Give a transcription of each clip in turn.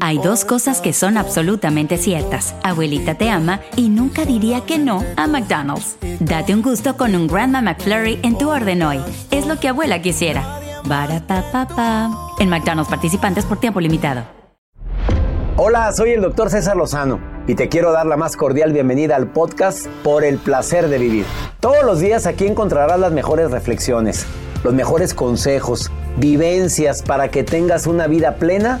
Hay dos cosas que son absolutamente ciertas. Abuelita te ama y nunca diría que no a McDonald's. Date un gusto con un Grandma McFlurry en tu orden hoy. Es lo que abuela quisiera. Barata En McDonald's participantes por tiempo limitado. Hola, soy el doctor César Lozano y te quiero dar la más cordial bienvenida al podcast Por el placer de vivir. Todos los días aquí encontrarás las mejores reflexiones, los mejores consejos, vivencias para que tengas una vida plena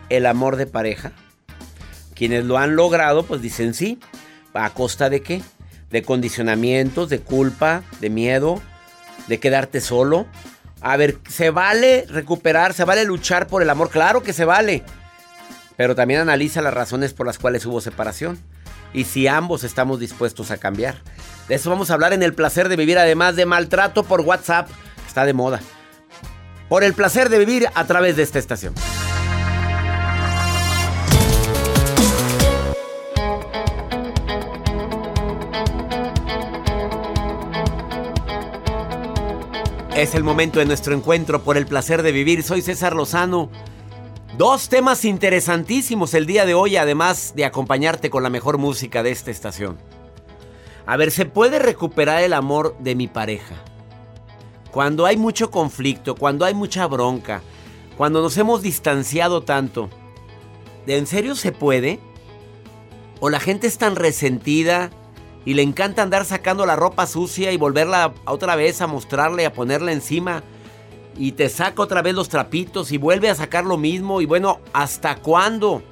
el amor de pareja? Quienes lo han logrado, pues dicen sí. ¿A costa de qué? De condicionamientos, de culpa, de miedo, de quedarte solo. A ver, ¿se vale recuperar? ¿Se vale luchar por el amor? Claro que se vale. Pero también analiza las razones por las cuales hubo separación. Y si ambos estamos dispuestos a cambiar. De eso vamos a hablar en el placer de vivir, además de maltrato por WhatsApp. Está de moda. Por el placer de vivir a través de esta estación. Es el momento de nuestro encuentro por el placer de vivir. Soy César Lozano. Dos temas interesantísimos el día de hoy, además de acompañarte con la mejor música de esta estación. A ver, ¿se puede recuperar el amor de mi pareja? Cuando hay mucho conflicto, cuando hay mucha bronca, cuando nos hemos distanciado tanto, ¿de en serio se puede? ¿O la gente es tan resentida y le encanta andar sacando la ropa sucia y volverla otra vez a mostrarle, a ponerla encima? y te saca otra vez los trapitos y vuelve a sacar lo mismo. Y bueno, ¿hasta cuándo?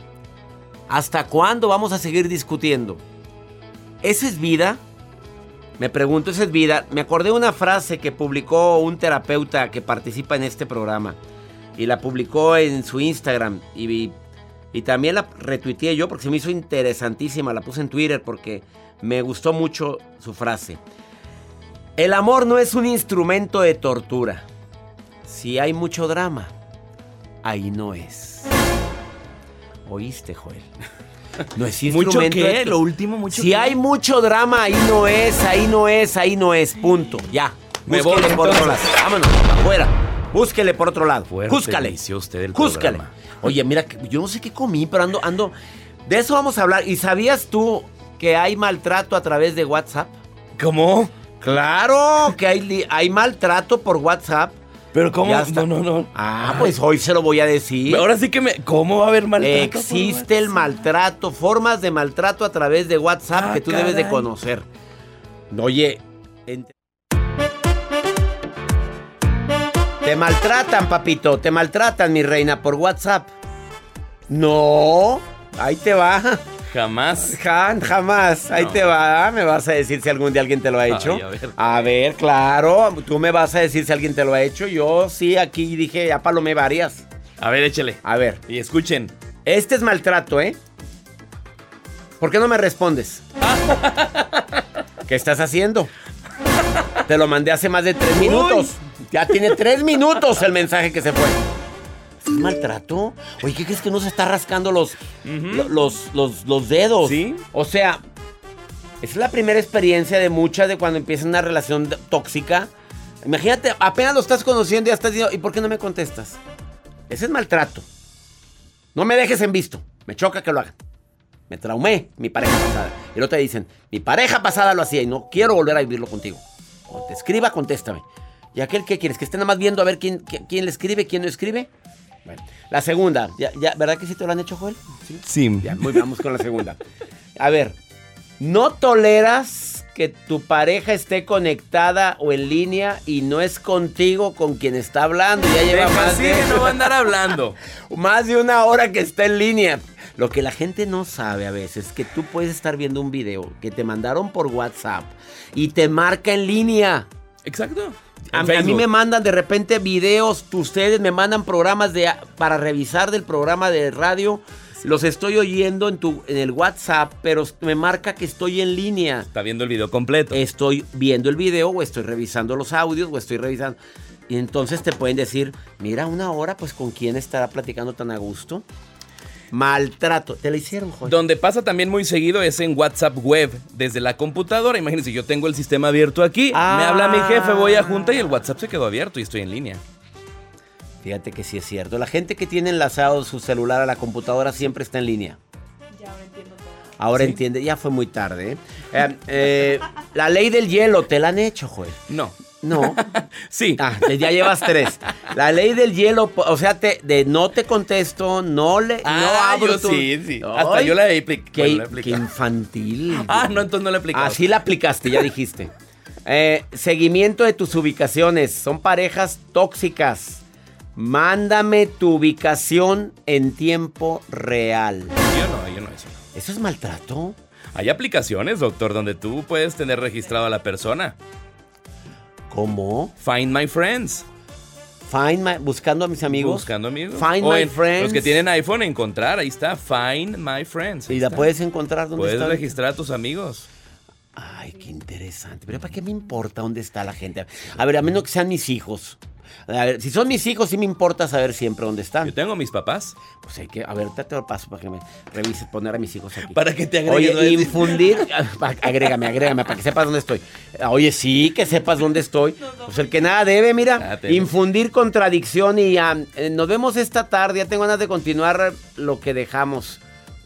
¿Hasta cuándo vamos a seguir discutiendo? ¿Esa es vida? Me pregunto, ¿esa es vida? Me acordé de una frase que publicó un terapeuta que participa en este programa. Y la publicó en su Instagram. Y, y también la retuiteé yo porque se me hizo interesantísima. La puse en Twitter porque me gustó mucho su frase. El amor no es un instrumento de tortura. Si hay mucho drama, ahí no es. ¿Oíste, Joel? No es ¿Mucho qué? Lo último, mucho Si hay mucho drama, ahí no es, ahí no es, ahí no es. Punto. Ya. Me voy por otro lado. Vámonos, afuera. Búsquele por otro lado. Búscale. usted el Búscale. Oye, mira, yo no sé qué comí, pero ando, ando. De eso vamos a hablar. ¿Y sabías tú que hay maltrato a través de WhatsApp? ¿Cómo? Claro, que hay, hay maltrato por WhatsApp. Pero ¿cómo? No, no, no. Ah, pues hoy se lo voy a decir. Ahora sí que me... ¿Cómo va a haber maltrato? Existe el maltrato, formas de maltrato a través de WhatsApp ah, que tú debes de conocer. Oye, te maltratan, papito, te maltratan, mi reina, por WhatsApp. No, ahí te va. Jamás. jamás. Ahí te va. ¿Me vas a decir si algún día alguien te lo ha hecho? a, ver. a, ver. claro. Tú me vas a decir si alguien te lo ha hecho. Yo sí, aquí dije, ya palomé varias. A ver, échale. A ver. Y escuchen. Este es maltrato, ¿eh? ¿Por qué no me respondes? ¿Qué estás haciendo? Te lo mandé hace más de tres minutos. Ya tiene tres minutos el mensaje que se fue maltrato? Oye, ¿qué crees que no se está rascando los, los, los, dedos? Sí. O sea, es la primera experiencia de muchas de cuando empieza una relación tóxica. Imagínate, apenas lo estás conociendo y ya estás diciendo, ¿y por qué no me contestas? Ese es maltrato. No me dejes en visto. Me choca que lo hagan. Me traumé mi pareja pasada. Y luego te dicen, mi pareja pasada lo hacía y no quiero volver a vivirlo contigo. Cuando te escriba, contéstame. ¿Y aquel qué quieres? ¿Que esté nada más viendo a ver quién, quién le escribe, quién no escribe? Bueno, la segunda, ya, ya, ¿verdad que sí te lo han hecho, Joel? Sí. Sí. Ya, muy, vamos con la segunda. A ver, ¿no toleras que tu pareja esté conectada o en línea y no es contigo con quien está hablando? Ya lleva Deja más de, no va a andar hablando. más de una hora que está en línea. Lo que la gente no sabe a veces es que tú puedes estar viendo un video que te mandaron por WhatsApp y te marca en línea. Exacto. A, mí me mandan de repente videos, ustedes me mandan programas de para revisar del programa de radio. Los estoy oyendo en tu en el WhatsApp, pero me marca que estoy en línea. Está viendo el video completo. Estoy viendo el video o estoy revisando los audios o estoy revisando. Y entonces te pueden decir, mira, una hora, pues con quién estará platicando tan a gusto. Maltrato. ¿Te lo hicieron, Joel? Donde pasa también muy seguido es en WhatsApp web, desde la computadora. Imagínense, yo tengo el sistema abierto aquí, Ah. me habla mi jefe, voy a junta y el WhatsApp se quedó abierto y estoy en línea. Fíjate que sí es cierto. La gente que tiene enlazado su celular a la computadora siempre está en línea. Ahora Sí. entiende, ya fue muy tarde. ¿eh? Eh, eh, la ley del hielo, ¿te la han hecho, Joel? No. No. Sí. Ah, ya llevas tres. La ley del hielo, o sea, te, de no te contesto, no le no Ah, abro yo tu- sí, sí. Hasta yo la he aplicado. Qué, qué infantil. Ah, no, entonces no la he aplicado. Así la aplicaste, ya dijiste. Eh, seguimiento de tus ubicaciones. Son parejas tóxicas. Mándame tu ubicación en tiempo real. Yo no, yo no eso. no. ¿Eso es maltrato? Hay aplicaciones, doctor, donde tú puedes tener registrado a la persona. ¿Cómo? Find My Friends. Find my, buscando a mis amigos. Buscando amigos. Find O my en- friends. Los que tienen iPhone, encontrar. Ahí está. Find My Friends. Ahí Y la está. puedes encontrar donde Puedes está. registrar a tus amigos. Ay, qué interesante. Pero ¿para qué me importa dónde está la gente? A ver, a menos que sean mis hijos. A ver, si son mis hijos, sí me importa saber siempre dónde Yo están. tengo a mis papás. Pues hay que, a ver, te lo paso para que me revises, poner a mis hijos aquí. Para que te agregues, ¿no? Oye, infundir, agrégame, agrégame, para que sepas dónde estoy. Oye, sí, que sepas dónde estoy. Pues el que nada debe, mira, Ah, infundir contradicción y eh, nos vemos esta tarde. Ya tengo ganas de continuar lo que dejamos.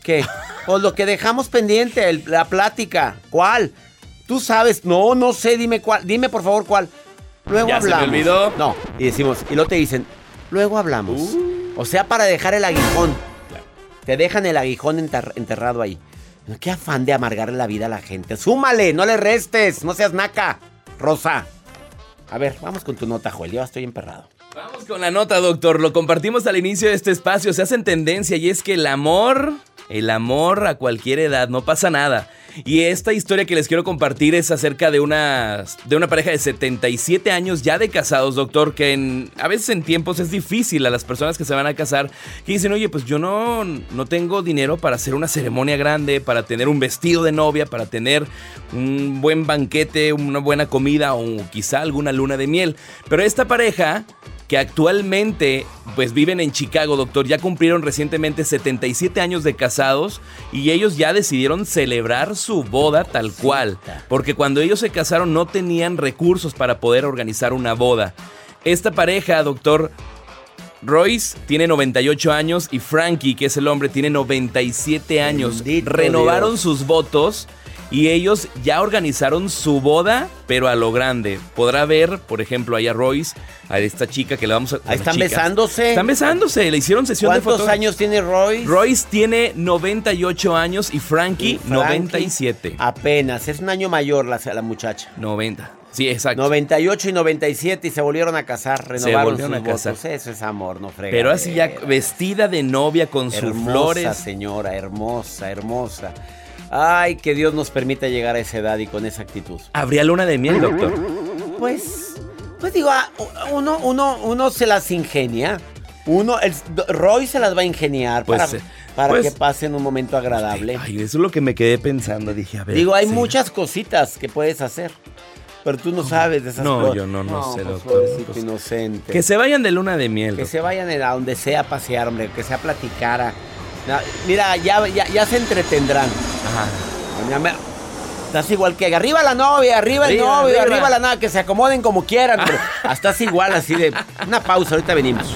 ¿Qué? Pues lo que dejamos pendiente, el- la plática. ¿Cuál? Tú sabes, no, no sé, dime cuál, dime por favor cuál. Luego Ya se me hablamos. olvidó. No, y decimos, y luego te dicen, luego hablamos. Uh. O sea, para dejar el aguijón. Claro. Te dejan el aguijón enter- enterrado ahí. Qué afán de amargarle la vida a la gente. Súmale, no le restes, no seas naca, Rosa. A ver, vamos con tu nota, Joel. Yo ya estoy emperrado. Vamos con la nota, doctor. Lo compartimos al inicio de este espacio. Se hace en tendencia y es que el amor, el amor a cualquier edad, no pasa nada. Y esta historia que les quiero compartir es acerca de una, de una pareja de 77 años ya de casados, doctor, que a veces en tiempos es difícil a las personas que se van a casar, que dicen, oye, pues yo no, no tengo dinero para hacer una ceremonia grande, para tener un vestido de novia, para tener un buen banquete, una buena comida o quizá alguna luna de miel. Pero esta pareja que actualmente pues viven en Chicago, doctor, ya cumplieron recientemente 77 años de casados y ellos ya decidieron celebrar su boda tal cual, porque cuando ellos se casaron no tenían recursos para poder organizar una boda. Esta pareja, doctor, Royce tiene 98 años y Frankie, que es el hombre, tiene 97 años. Bendito Renovaron Dios. sus votos y ellos ya organizaron su boda, pero a lo grande. Podrá ver, por ejemplo, ahí a Royce, a esta chica que le vamos a... bueno, están besándose. Están besándose, le hicieron sesión de ¿Cuántos fotos. años tiene Roy? Royce tiene 98 años y Frankie, 97. Apenas, es un año mayor la, la muchacha. 90. Sí, exacto. 98 y 97 y se volvieron a casar, renovaron volvieron sus a casar. votos. Eso es amor, no frega. Pero así ya vestida de novia con sus hermosa flores. señora, hermosa, hermosa. Ay, que Dios nos permita llegar a esa edad y con esa actitud. Habría luna de miel, doctor. Pues, pues digo, ah, uno, uno, uno se las ingenia. Uno, el, Roy se las va a ingeniar Pues, para, eh, para pues- que pasen un momento agradable. Ay, eso es lo que me quedé pensando. Dije, a ver. Digo, hay sí. muchas cositas que puedes hacer. Pero tú no sabes de esas No, cosas. yo no, no sé, pues, doctor. Pues, inocente. Que se vayan de luna de miel. Que doctor. se vayan a donde sea a pasear, hombre, que sea a platicar. a- Mira, ya, ya, ya se entretendrán. Ajá. Estás igual que arriba la novia, arriba el novio, arriba. arriba la novia, que se acomoden como quieran. hombre. Estás igual así de. Una pausa, ahorita venimos.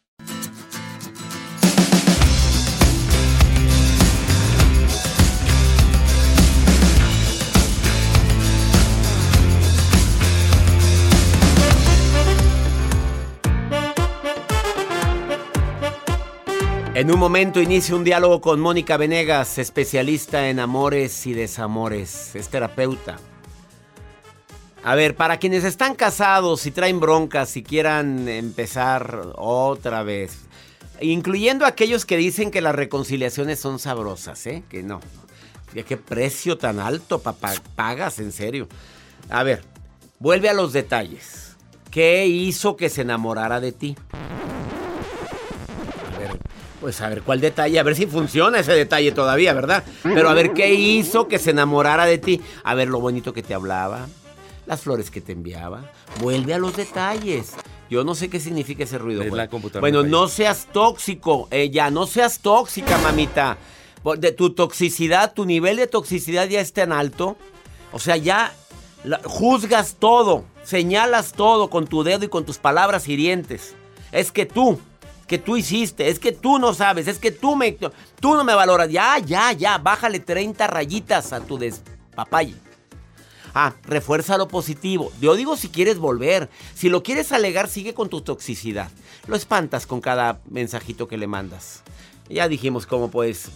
En un momento inicia un diálogo con Mónica Venegas, especialista en amores y desamores, es terapeuta. A ver, para quienes están casados y traen broncas y quieran empezar otra vez, incluyendo aquellos que dicen que las reconciliaciones son sabrosas, ¿eh? Que no. ¿Qué precio tan alto papá, pagas, en serio? A ver, vuelve a los detalles. ¿Qué hizo que se enamorara de ti? Pues a ver cuál detalle, a ver si funciona ese detalle todavía, ¿verdad? Pero a ver qué hizo que se enamorara de ti. A ver lo bonito que te hablaba, las flores que te enviaba. Vuelve a los detalles. Yo no sé qué significa ese ruido. Es la computadora bueno, no seas tóxico, ella, no seas tóxica, mamita. De tu toxicidad, tu nivel de toxicidad ya es tan alto. O sea, ya la- juzgas todo, señalas todo con tu dedo y con tus palabras hirientes. Es que tú, que tú hiciste, es que tú no sabes, es que tú me, tú no me valoras. Ya, ya, ya, bájale 30 rayitas a tu despapalle. Ah, refuerza lo positivo. Yo digo si quieres volver. Si lo quieres alegar, sigue con tu toxicidad. Lo espantas con cada mensajito que le mandas. Ya dijimos cómo puedes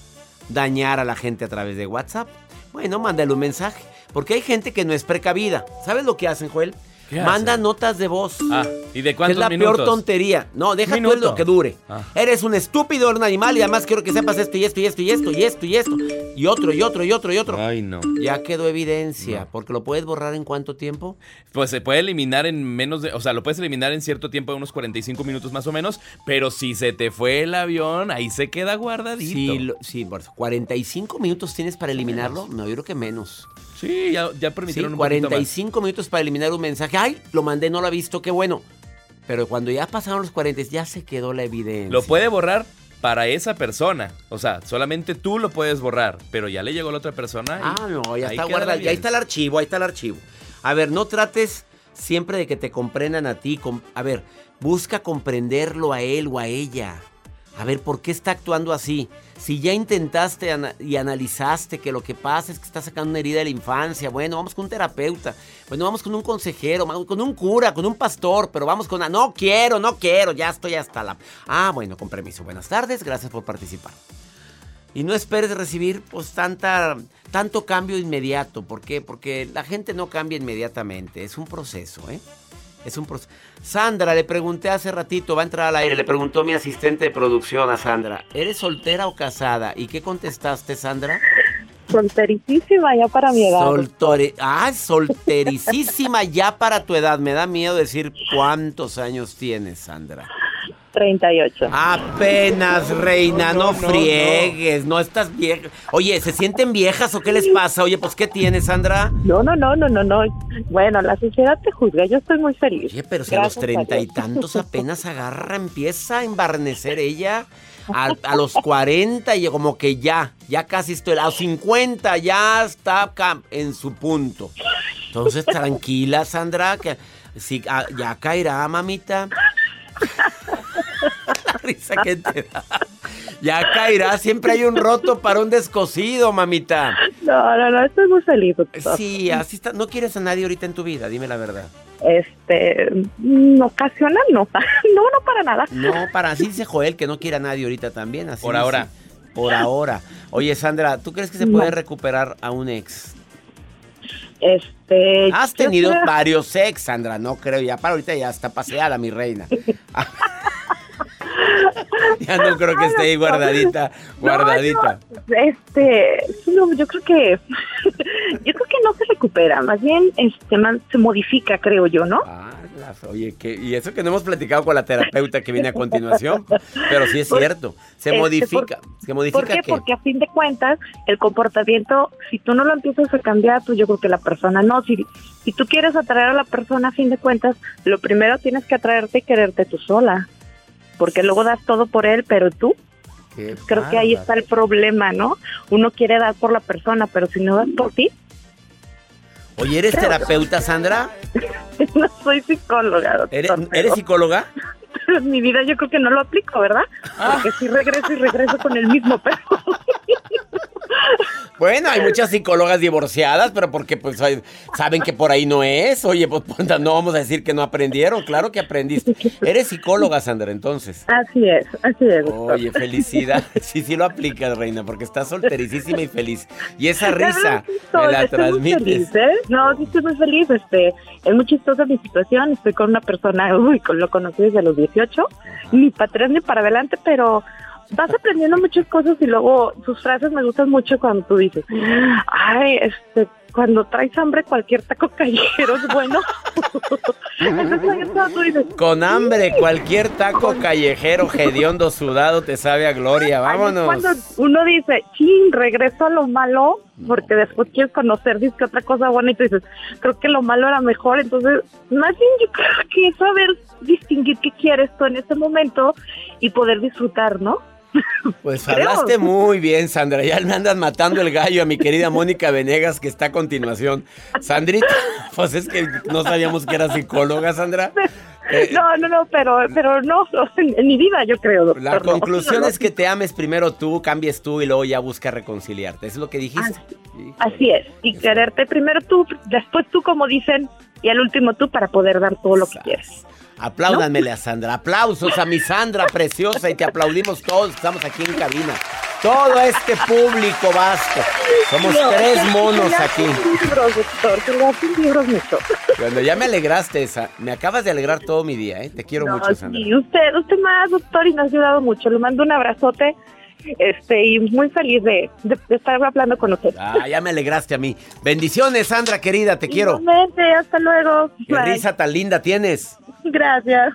dañar a la gente a través de WhatsApp. Bueno, mándale un mensaje. Porque hay gente que no es precavida. ¿Sabes lo que hacen, Joel? ¿Qué Manda notas de voz. Ah, ¿y de cuántos es la minutos? peor tontería. No, deja tú lo que dure. Ah. Eres un estúpido, eres un animal y además quiero que sepas esto y esto y esto y esto y esto y esto. Y otro y otro y otro y otro. Ay, no. Ya quedó evidencia, porque lo puedes borrar en cuánto tiempo? Pues se puede eliminar en menos de. O sea, lo puedes eliminar en cierto tiempo, de unos 45 minutos más o menos. Pero si se te fue el avión, ahí se queda guardadito. Sí, lo- sí, por eso. 45 minutos tienes para eliminarlo. No, yo creo que menos. Sí, ya, ya Sí, permitieron un poquito más. 45 minutos para eliminar un mensaje. Ay, lo mandé, no lo ha visto, qué bueno. Pero cuando ya pasaron los 40, ya se quedó la evidencia. Lo puede borrar para esa persona. O sea, solamente tú lo puedes borrar. Pero ya le llegó a la otra persona. y Ah, no, ya ahí está guardado. Ya ahí está el archivo, ahí está el archivo. A ver, no trates siempre de que te comprendan a ti. A ver, busca comprenderlo a él o a ella. A ver, ¿por qué está actuando así? Si ya intentaste y analizaste que lo que pasa es que está sacando una herida de la infancia, bueno, vamos con un terapeuta, bueno, vamos con un consejero, con un cura, con un pastor, pero vamos con... No quiero, no quiero, ya estoy hasta la... Ah, bueno, con permiso. Buenas tardes, gracias por participar. Y no esperes recibir pues tanta, tanto cambio inmediato. ¿Por qué? Porque la gente no cambia inmediatamente. Es un proceso, ¿eh? Es un proceso. Sandra, le pregunté hace ratito, va a entrar al aire, le preguntó mi asistente de producción a Sandra, ¿eres soltera o casada? ¿Y qué contestaste, Sandra? Soltericísima ya para mi edad. Soltore- ah, soltericísima ya para tu edad. Me da miedo decir cuántos años tienes, Sandra. 38. Apenas, reina, no, No, no, friegues, no. estás vieja. Oye, ¿se sienten viejas o qué les pasa? Oye, pues ¿qué tienes, Sandra? No, no, no, no, no, no. Bueno, la sociedad te juzga, yo estoy muy feliz. Oye, pero si a los treinta y tantos apenas agarra, empieza a embarnecer ella. A, a los 40 y como que ya, ya casi estoy, a los 50 ya está en su punto. Entonces, tranquila, Sandra, que sí, ah, ya caerá, mamita. La risa que te da. Ya caerá, siempre hay un roto para un descosido, mamita. No, no, no, estoy muy feliz. doctor. Sí, así está. No quieres a nadie ahorita en tu vida, dime la verdad. Este, mm, ocasional no. No, no para nada. No, para así dice Joel que no quiere a nadie ahorita también. Así Por dice. ahora. Por ahora. Oye, Sandra, ¿tú crees que se No. puede recuperar a un ex? Este. Has tenido creo- varios ex, Sandra, no creo. Ya para ahorita ya está paseada, mi reina. ya no creo que esté ahí guardadita, guardadita. No, este, no, yo creo que, yo creo que no se recupera, más bien, este, man- se modifica, creo yo, ¿no? Ah, las- oye, que, y eso que no hemos platicado con la terapeuta que viene a continuación, pero sí es cierto, se Este, modifica, se modifica ¿Por qué? qué? Porque a fin de cuentas, el comportamiento, si tú no lo empiezas a cambiar, pues yo creo que la persona no. Si, si tú quieres atraer a la persona, a fin de cuentas, lo primero tienes que atraerte y quererte tú sola. Porque luego das todo por él, pero tú, Qué creo que ahí está el problema, ¿no? Uno quiere dar por la persona, pero si no das por ti, Oye, ¿eres terapeuta, Sandra? no soy psicóloga. doctor, ¿Eres, ¿eres psicóloga? en mi vida yo creo que no lo aplico, ¿verdad? Porque si regreso y regreso con el mismo peso. Bueno, hay muchas psicólogas divorciadas, pero porque pues hay- saben que por ahí no es. Oye, pues puta, no vamos a decir que no aprendieron. Claro que aprendiste. Eres psicóloga, Sandra, entonces. Así es, así es. doctor. Oye, felicidad. Sí, sí lo aplicas, reina, porque estás soltericísima y feliz. Y esa risa me la Estoy muy feliz, ¿eh? No, sí estoy muy feliz. Este, es muy chistosa mi situación. Estoy con una persona, uy, lo conocí desde los 18, ni para atrás ni para adelante, pero vas aprendiendo muchas cosas y luego sus frases me gustan mucho cuando tú dices, ay, este, cuando traes hambre cualquier taco callejero es bueno. Eso es cuando tú dices, Con hambre, cualquier taco callejero, hediondo, sudado, te sabe a gloria. Vámonos. Cuando uno dice, chin, regreso a lo malo, porque después quieres conocer, dices que otra cosa buena y tú dices, creo que lo malo era mejor. Entonces, más bien yo creo que es saber distinguir qué quieres tú en ese momento y poder disfrutar, ¿no? Pues hablaste muy bien, Sandra. Ya me andas matando el gallo a mi querida Mónica Venegas, que está a continuación. Sandrita, pues es que no sabíamos que era psicóloga, Sandra. Eh, No, no, no, pero, pero no, en, mi vida yo creo, doctor. La conclusión No, es que te ames primero tú, cambies tú y luego ya busca reconciliarte. ¿Eso es lo que dijiste? Sí. Así es, y Eso. quererte primero tú, después tú, como dicen, y al último tú para poder dar todo lo que quieres. Apláudanmele a Sandra. Aplausos a mi Sandra preciosa y te aplaudimos todos. que Estamos aquí en cabina. Todo este público vasto. Somos No, tres monos aquí. libros, doctor, que leas libros mucho. Cuando ya me alegraste esa, me acabas de alegrar todo mi día, ¿eh? Te quiero No, mucho, Sandra. sí, usted, usted más, doctor, y nos ha ayudado mucho. Le mando un abrazote este, y muy feliz de, de- de estar hablando con usted. Ah, ya me alegraste a mí. Bendiciones, Sandra, querida, te quiero. Igualmente, hasta luego. Qué Bye. risa tan linda tienes. Gracias.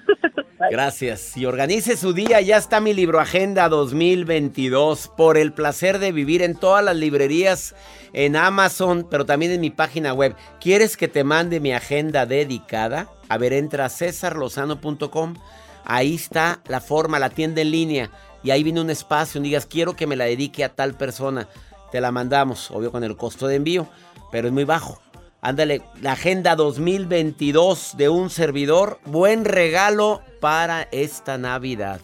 Gracias. Y organice su día. Ya está mi libro Agenda 2022. Por el placer de vivir en todas las librerías, en Amazon, pero también en mi página web. ¿Quieres que te mande mi agenda dedicada? A ver, entra a cesarlozano.com. Ahí está la forma, la tienda en línea. Y ahí viene un espacio. Digas, quiero que me la dedique a tal persona. Te la mandamos, obvio con el costo de envío, pero es muy bajo. Ándale, la agenda 2022 de un servidor. Buen regalo para esta Navidad.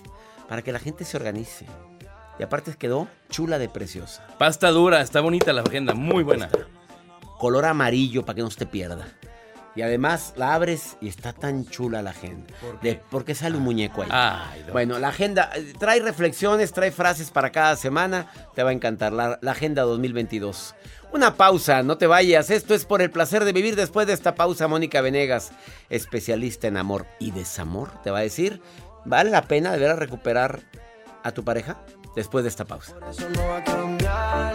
Para que la gente se organice. Y aparte quedó chula de preciosa. Pasta dura, está bonita la agenda, muy buena. Color amarillo para que no se te pierda. Y además la abres y está tan chula la agenda. De, porque sale un muñeco ahí. Ay. Bueno, la agenda eh, trae reflexiones, trae frases para cada semana. Te va a encantar la, la agenda 2022. Una pausa, no te vayas. Esto es por el placer de vivir. Después de esta pausa, Mónica Venegas, especialista en amor y desamor, te va a decir, ¿vale la pena de ver a recuperar a tu pareja? Después de esta pausa. Eso no va a cambiar.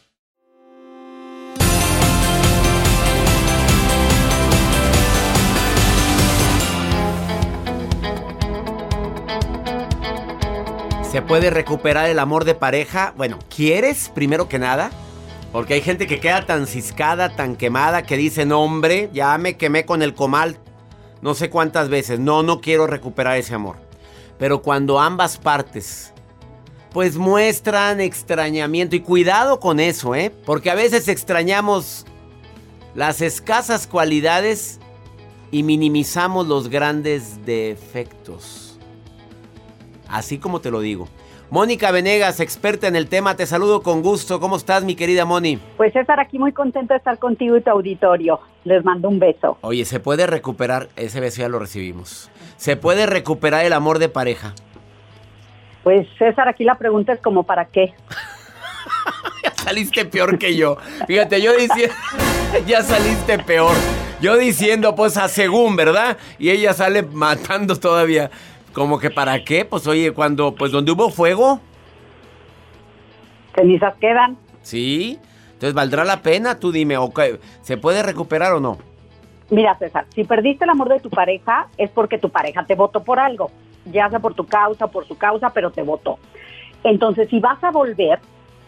¿Se puede recuperar el amor de pareja? Bueno, ¿quieres primero que nada? Porque hay gente que queda tan ciscada, tan quemada, que dice, no hombre, ya me quemé con el comal no sé cuántas veces. No, no quiero recuperar ese amor. Pero cuando ambas partes, pues muestran extrañamiento, y cuidado con eso, ¿eh? Porque a veces extrañamos las escasas cualidades y minimizamos los grandes defectos. Así como te lo digo. Mónica Venegas, experta en el tema, te saludo con gusto. ¿Cómo estás, mi querida Moni? Pues César, aquí muy contento de estar contigo y tu auditorio. Les mando un beso. Oye, ¿se puede recuperar? Ese beso ya lo recibimos. ¿Se puede recuperar el amor de pareja? Pues César, aquí la pregunta es como para qué. ya saliste peor que yo. Fíjate, yo diciendo, ya saliste peor. Yo diciendo, pues a según, ¿verdad? Y ella sale matando todavía. Como que para qué? Pues oye, cuando, pues donde hubo fuego. Cenizas quedan. Sí. Entonces, ¿valdrá la pena? Tú dime, okay, ¿se puede recuperar o no? Mira, César, si perdiste el amor de tu pareja es porque tu pareja te votó por algo, ya sea por tu causa o por su causa, pero te votó. Entonces, si vas a volver,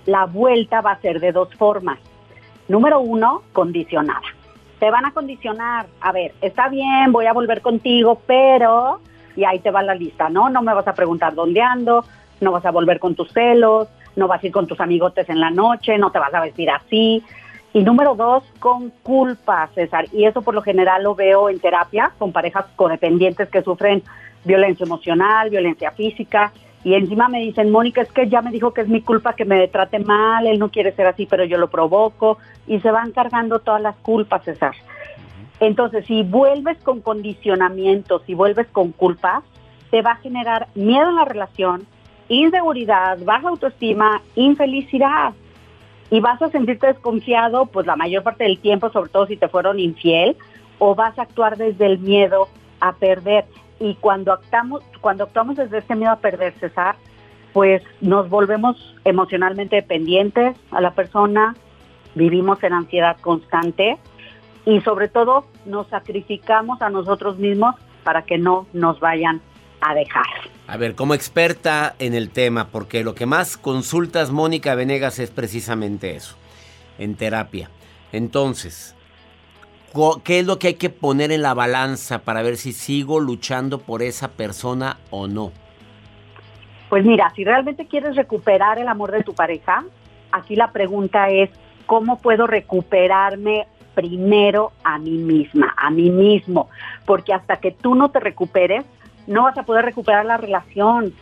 la vuelta va a ser de dos formas. Número uno, condicionada. Te van a condicionar. A ver, está bien, voy a volver contigo, pero... Y ahí te va la lista, ¿no? No me vas a preguntar dónde ando, no vas a volver con tus celos, no vas a ir con tus amigotes en la noche, no te vas a vestir así. Y número dos, con culpa, César. Y eso por lo general lo veo en terapia con parejas codependientes que sufren violencia emocional, violencia física. Y encima me dicen, Mónica, es que ya me dijo que es mi culpa que me trate mal, él no quiere ser así, pero yo lo provoco. Y se van cargando todas las culpas, César. Entonces, si vuelves con condicionamientos, si vuelves con culpas, te va a generar miedo en la relación, inseguridad, baja autoestima, infelicidad. Y vas a sentirte desconfiado, pues la mayor parte del tiempo, sobre todo si te fueron infiel, o vas a actuar desde el miedo a perder. y cuando actuamos, cuando actuamos desde este miedo a perder, César, pues nos volvemos emocionalmente dependientes a la persona, vivimos en ansiedad constante y sobre todo nos sacrificamos a nosotros mismos para que no nos vayan a dejar. A ver, como experta en el tema, porque lo que más consultas Mónica Venegas es precisamente eso, en terapia. Entonces, ¿qué es lo que hay que poner en la balanza para ver si sigo luchando por esa persona o no? Pues mira, si realmente quieres recuperar el amor de tu pareja, aquí la pregunta es, ¿cómo puedo recuperarme primero a mí misma, a mí mismo? Porque hasta que tú no te recuperes, no vas a poder recuperar la relación.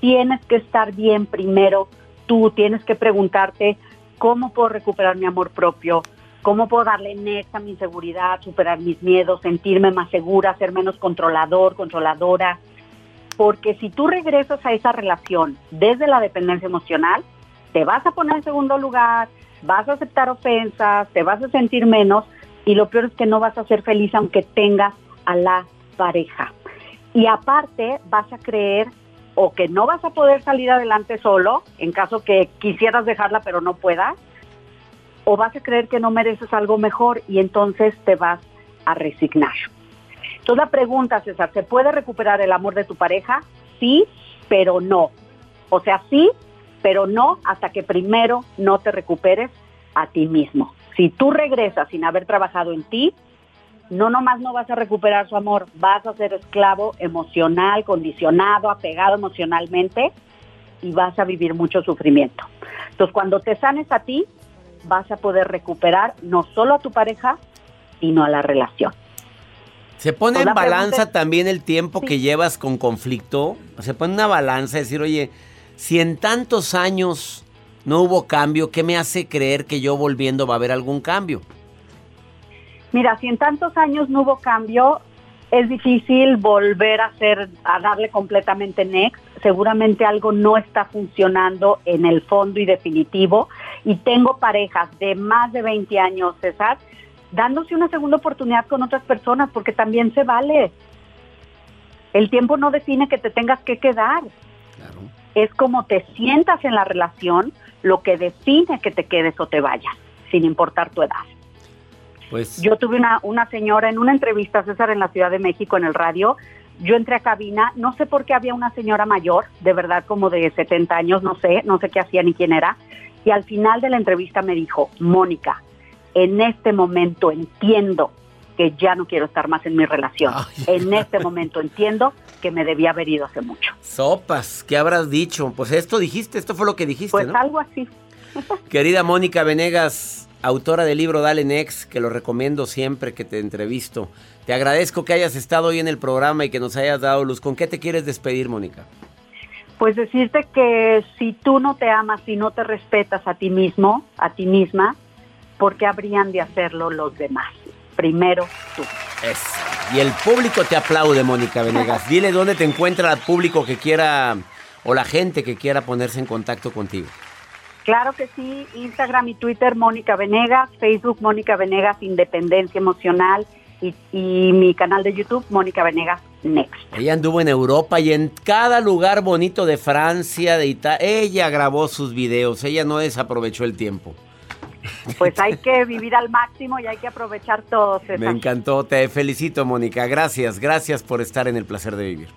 Tienes que estar bien primero tú, tienes que preguntarte, ¿cómo puedo recuperar mi amor propio? ¿Cómo puedo darle next a mi inseguridad, superar mis miedos, sentirme más segura, ser menos controlador, controladora? Porque si tú regresas a esa relación desde la dependencia emocional, te vas a poner en segundo lugar, vas a aceptar ofensas, te vas a sentir menos y lo peor es que no vas a ser feliz aunque tengas a la pareja. Y aparte vas a creer o que no vas a poder salir adelante solo en caso que quisieras dejarla pero no puedas, o vas a creer que no mereces algo mejor y entonces te vas a resignar. Entonces la pregunta, César, ¿se puede recuperar el amor de tu pareja? Sí, pero no. O sea, sí, pero no hasta que primero no te recuperes a ti mismo. Si tú regresas sin haber trabajado en ti, no nomás no vas a recuperar su amor, vas a ser esclavo emocional, condicionado, apegado emocionalmente y vas a vivir mucho sufrimiento. Entonces, cuando te sanes a ti, vas a poder recuperar no solo a tu pareja, sino a la relación. ¿Se pone Pues en pregunta balanza también el tiempo que llevas con conflicto? Se pone una balanza y decir, oye, si en tantos años no hubo cambio, ¿qué me hace creer que yo volviendo va a haber algún cambio? Mira, si en tantos años no hubo cambio, es difícil volver a hacer, a darle completamente next. Seguramente algo no está funcionando en el fondo y definitivo. Y tengo parejas de más de 20 años, César, dándose una segunda oportunidad con otras personas, porque también se vale. El tiempo no define que te tengas que quedar. Es como te sientas en la relación lo que define que te quedes o te vayas, sin importar tu edad. Pues Yo tuve una, una señora en una entrevista, César, en la Ciudad de México, en el radio. Yo entré a cabina, no sé por qué había una señora mayor, de verdad como de 70 años, no sé, no sé qué hacía ni quién era. Y al final de la entrevista me dijo, Mónica, en este momento entiendo que ya no quiero estar más en mi relación. En este momento entiendo que me debía haber ido hace mucho. sopas, ¿qué habrás dicho? Pues esto dijiste, esto fue lo que dijiste, Pues ¿no? algo así. Querida Mónica Venegas, autora del libro Dale Next, que lo recomiendo siempre que te entrevisto. Te agradezco que hayas estado hoy en el programa y que nos hayas dado luz. ¿Con qué te quieres despedir, Mónica? Pues decirte que si tú no te amas y no te respetas a ti mismo, a ti misma, ¿por qué habrían de hacerlo los demás? Primero tú. Y el público te aplaude, Mónica Venegas. Dile dónde te encuentra el público que quiera o la gente que quiera ponerse en contacto contigo. Claro que sí, Instagram y Twitter Mónica Venegas, Facebook Mónica Venegas Independencia Emocional y, y mi canal de YouTube Mónica Venegas Next. Ella anduvo en Europa y en cada lugar bonito de Francia, de Italia. Ella grabó sus videos. Ella no desaprovechó el tiempo. Pues hay que vivir al máximo y hay que aprovechar todo. César. Me encantó. Te felicito, Mónica. Gracias, gracias por estar en el placer de vivir.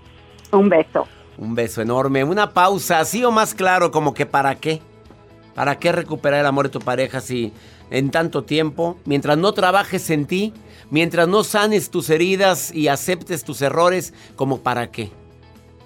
Un beso. Un beso enorme. Una pausa, así o más claro, como que para qué. ¿Para qué recuperar el amor de tu pareja si en tanto tiempo, mientras no trabajes en ti, mientras no sanes tus heridas y aceptes tus errores, como para qué?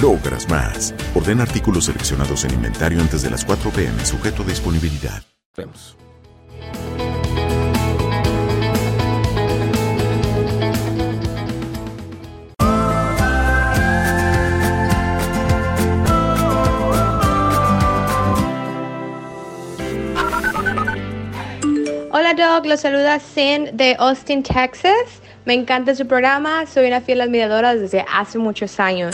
logras más. Orden artículos seleccionados en inventario antes de las 4 pm, sujeto a disponibilidad. Vemos. Hola Doc, los saluda Sin de Austin, Texas. Me encanta su programa, soy una fiel admiradora desde hace muchos años.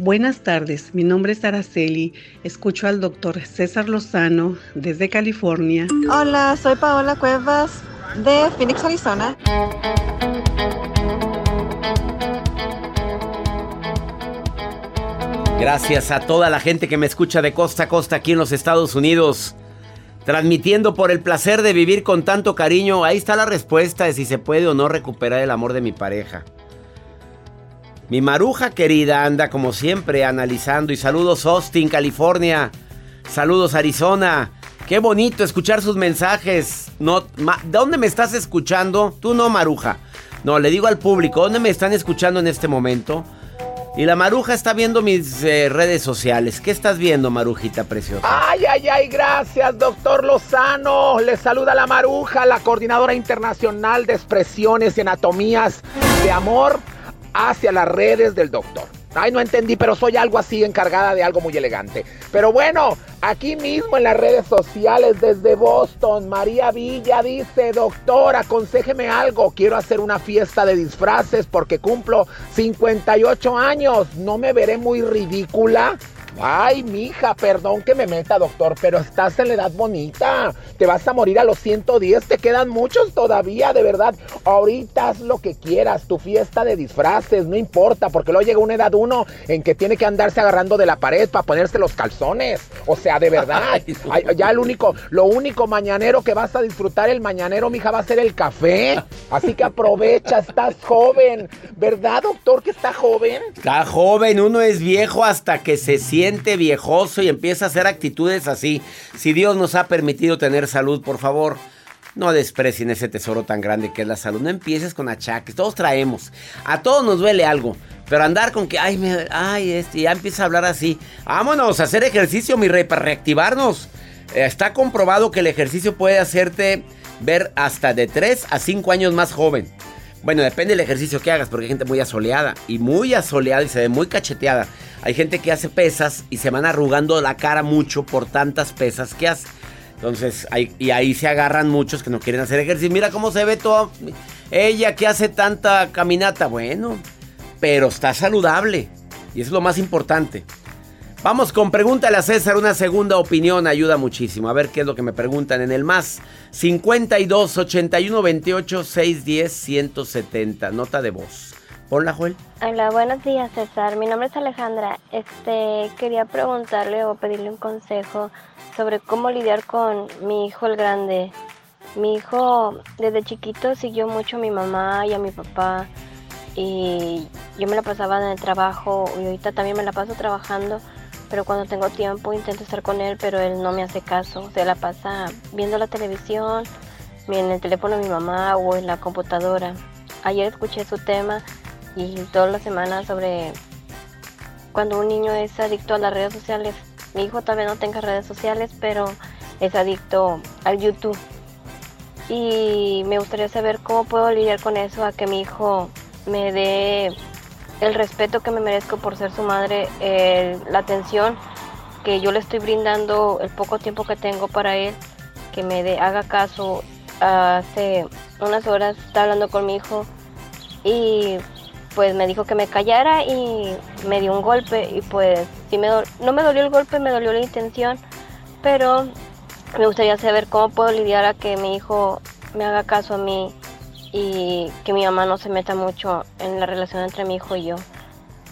Buenas tardes, mi nombre es Araceli. Escucho al doctor César Lozano desde California. Hola, soy Paola Cuevas de Phoenix, Arizona. Gracias a toda la gente que me escucha de costa a costa aquí en los Estados Unidos. Transmitiendo por el placer de vivir con tanto cariño. Ahí está la respuesta de si se puede o no recuperar el amor de mi pareja. Mi maruja querida anda como siempre analizando. Y saludos Austin, California. Saludos Arizona. Qué bonito escuchar sus mensajes. No, ¿Dónde me estás escuchando? Tú no, maruja. No, le digo al público, ¿dónde me están escuchando en este momento? Y la maruja está viendo mis eh, redes sociales. ¿Qué estás viendo, marujita preciosa? Ay, ay, ay, gracias, doctor Lozano. Le saluda la Maruja, la coordinadora internacional de expresiones y anatomías de amor hacia las redes del doctor. Ay, no entendí, pero soy algo así encargada de algo muy elegante. Pero bueno, aquí mismo en las redes sociales desde Boston, María Villa dice, doctor, aconsejeme algo. Quiero hacer una fiesta de disfraces porque cumplo 58 años. ¿No me veré muy ridícula? Ay, mija, perdón que me meta, doctor, pero estás en la edad bonita. Te vas a morir a los 110, te quedan muchos todavía, de verdad. Ahorita haz lo que quieras, tu fiesta de disfraces, no importa, porque luego llega una edad uno en que tiene que andarse agarrando de la pared para ponerse los calzones. O sea, de verdad. Ay, ya el único, lo único mañanero que vas a disfrutar el mañanero, mija, va a ser el café. Así que aprovecha, estás joven. ¿Verdad, doctor, que está joven? Está joven, uno es viejo hasta que se siente viejoso y empieza a hacer actitudes así. Si Dios nos ha permitido tener salud, por favor, no desprecien ese tesoro tan grande que es la salud. No empieces con achaques, todos traemos. A todos nos duele algo. Pero andar con que, ay, ay, este, ya empieza a hablar así. Vámonos a hacer ejercicio, mi rey, para reactivarnos. Eh, Está comprobado que el ejercicio puede hacerte ver hasta de 3 a 5 años más joven. Bueno, depende del ejercicio que hagas, porque hay gente muy asoleada y muy asoleada y se ve muy cacheteada. Hay gente que hace pesas y se van arrugando la cara mucho por tantas pesas que hace. Entonces, y ahí se agarran muchos que no quieren hacer ejercicio. Mira cómo se ve todo. Ella que hace tanta caminata. Bueno, pero está saludable. Y eso es lo más importante. Vamos con Pregúntale a César, una segunda opinión ayuda muchísimo. A ver qué es lo que me preguntan en el más 52 81 28 610 170. Nota de voz. Ponla, Joel. Hola, buenos días César. Mi nombre es Alejandra. Este, quería preguntarle o pedirle un consejo sobre cómo lidiar con mi hijo el grande. Mi hijo desde chiquito siguió mucho a mi mamá y a mi papá y yo me la pasaba en el trabajo y ahorita también me la paso trabajando, pero cuando tengo tiempo intento estar con él, pero él no me hace caso. Se la pasa viendo la televisión, en el teléfono de mi mamá o en la computadora. Ayer escuché su tema y toda la semana sobre cuando un niño es adicto a las redes sociales. Mi hijo tal no tenga redes sociales, pero es adicto al YouTube. Y me gustaría saber cómo puedo lidiar con eso, a que mi hijo me dé el respeto que me merezco por ser su madre, el- la atención que yo le estoy brindando, el poco tiempo que tengo para él, que me dé- haga caso. Hace unas horas estaba hablando con mi hijo y pues me dijo que me callara y me dio un golpe y pues sí me no me dolió el golpe, me dolió la intención, pero me gustaría saber cómo puedo lidiar a que mi hijo me haga caso a mí y que mi mamá no se meta mucho en la relación entre mi hijo y yo.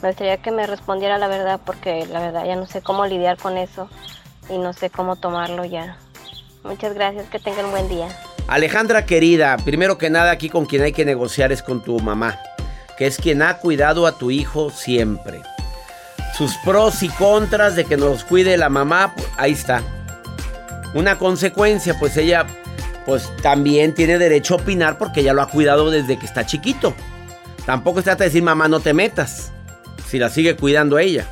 Me gustaría que me respondiera la verdad porque la verdad ya no sé cómo lidiar con eso y no sé cómo tomarlo ya. Muchas gracias, que tengan un buen día. Alejandra querida, primero que nada aquí con quien hay que negociar es con tu mamá, que es quien ha cuidado a tu hijo siempre. Sus pros y contras de que nos cuide la mamá, pues, ahí está. Una consecuencia, pues ella pues también tiene derecho a opinar porque ella lo ha cuidado desde que está chiquito. Tampoco se trata de decir mamá no te metas, si la sigue cuidando ella.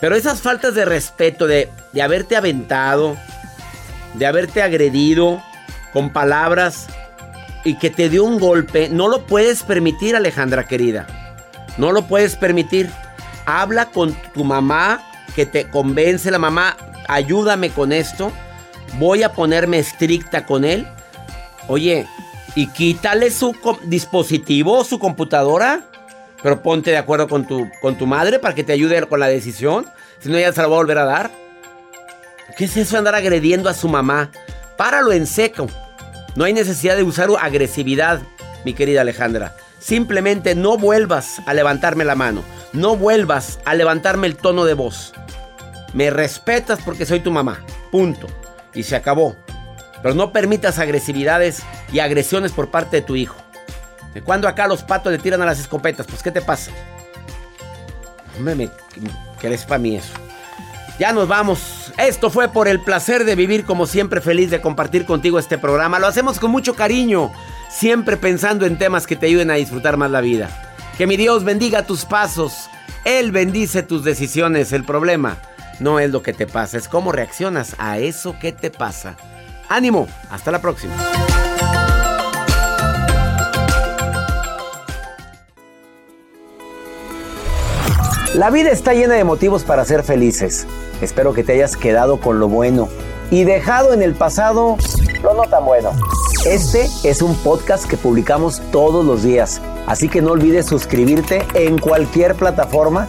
Pero esas faltas de respeto, de, de haberte aventado, de haberte agredido con palabras y que te dio un golpe, no lo puedes permitir, Alejandra querida. No lo puedes permitir. Habla con tu mamá, que te convence la mamá, ayúdame con esto. Voy a ponerme estricta con él. Oye, y quítale su dispositivo, su computadora. Pero ponte de acuerdo con tu, con tu madre para que te ayude con la decisión. Si no, ella se la va a volver a dar. ¿Qué es eso andar agrediendo a su mamá? Páralo en seco. No hay necesidad de usar agresividad, mi querida Alejandra. Simplemente no vuelvas a levantarme la mano. No vuelvas a levantarme el tono de voz. Me respetas porque soy tu mamá. Punto. Y se acabó. Pero no permitas agresividades y agresiones por parte de tu hijo. ¿De cuándo acá los patos le tiran a las escopetas? Pues ¿qué te pasa? Hombre, me, eres para mí eso. Ya nos vamos. Esto fue por el placer de vivir como siempre feliz de compartir contigo este programa. Lo hacemos con mucho cariño, siempre pensando en temas que te ayuden a disfrutar más la vida. Que mi Dios bendiga tus pasos. Él bendice tus decisiones. El problema no es lo que te pasa, es cómo reaccionas a eso que te pasa. Ánimo, hasta la próxima. La vida está llena de motivos para ser felices. Espero que te hayas quedado con lo bueno y dejado en el pasado lo no tan bueno. Este es un podcast que publicamos todos los días, así que no olvides suscribirte en cualquier plataforma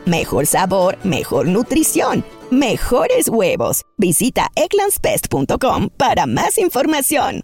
mejor sabor, mejor nutrición. Mejores huevos. Visita egglandsbest.com para más información.